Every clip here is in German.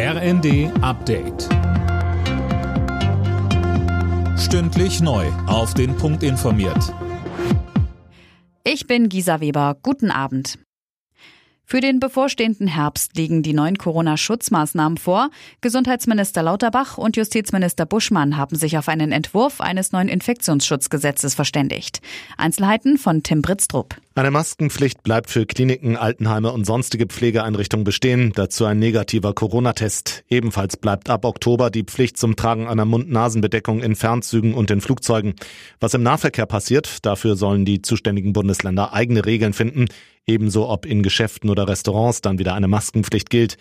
RND Update. Stündlich neu. Auf den Punkt informiert. Ich bin Gisa Weber. Guten Abend. Für den bevorstehenden Herbst liegen die neuen Corona-Schutzmaßnahmen vor. Gesundheitsminister Lauterbach und Justizminister Buschmann haben sich auf einen Entwurf eines neuen Infektionsschutzgesetzes verständigt. Einzelheiten von Tim Britztrup. Eine Maskenpflicht bleibt für Kliniken, Altenheime und sonstige Pflegeeinrichtungen bestehen. Dazu ein negativer Corona-Test. Ebenfalls bleibt ab Oktober die Pflicht zum Tragen einer Mund-Nasen-Bedeckung in Fernzügen und in Flugzeugen. Was im Nahverkehr passiert, dafür sollen die zuständigen Bundesländer eigene Regeln finden. Ebenso ob in Geschäften oder Restaurants dann wieder eine Maskenpflicht gilt.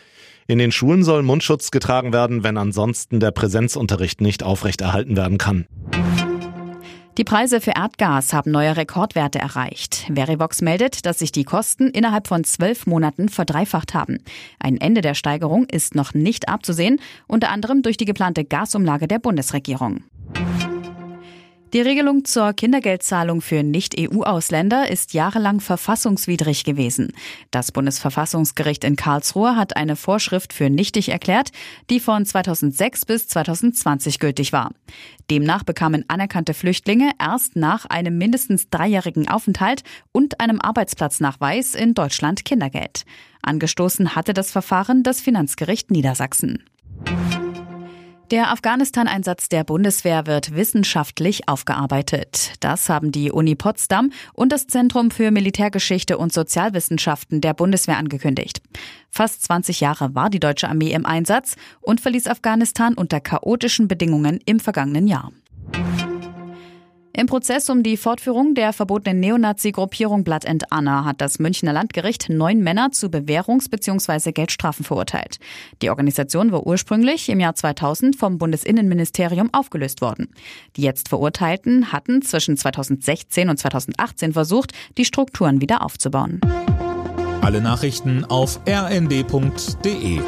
In den Schulen soll Mundschutz getragen werden, wenn ansonsten der Präsenzunterricht nicht aufrechterhalten werden kann. Die Preise für Erdgas haben neue Rekordwerte erreicht. Verivox meldet, dass sich die Kosten innerhalb von zwölf Monaten verdreifacht haben. Ein Ende der Steigerung ist noch nicht abzusehen, unter anderem durch die geplante Gasumlage der Bundesregierung. Die Regelung zur Kindergeldzahlung für Nicht-EU-Ausländer ist jahrelang verfassungswidrig gewesen. Das Bundesverfassungsgericht in Karlsruhe hat eine Vorschrift für nichtig erklärt, die von 2006 bis 2020 gültig war. Demnach bekamen anerkannte Flüchtlinge erst nach einem mindestens dreijährigen Aufenthalt und einem Arbeitsplatznachweis in Deutschland Kindergeld. Angestoßen hatte das Verfahren das Finanzgericht Niedersachsen. Der Afghanistan-Einsatz der Bundeswehr wird wissenschaftlich aufgearbeitet. Das haben die Uni Potsdam und das Zentrum für Militärgeschichte und Sozialwissenschaften der Bundeswehr angekündigt. Fast 20 Jahre war die deutsche Armee im Einsatz und verließ Afghanistan unter chaotischen Bedingungen im vergangenen Jahr. Im Prozess um die Fortführung der verbotenen Neonazi-Gruppierung Blood and Anna hat das Münchner Landgericht neun Männer zu Bewährungs- bzw. Geldstrafen verurteilt. Die Organisation war ursprünglich im Jahr 2000 vom Bundesinnenministerium aufgelöst worden. Die jetzt Verurteilten hatten zwischen 2016 und 2018 versucht, die Strukturen wieder aufzubauen. Alle Nachrichten auf rnd.de